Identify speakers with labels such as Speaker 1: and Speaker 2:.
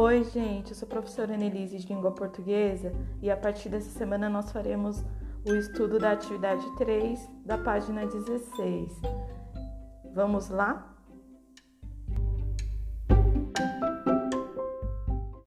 Speaker 1: Oi, gente, eu sou a professora Annelise de Língua Portuguesa e a partir dessa semana nós faremos o estudo da atividade 3 da página 16. Vamos lá?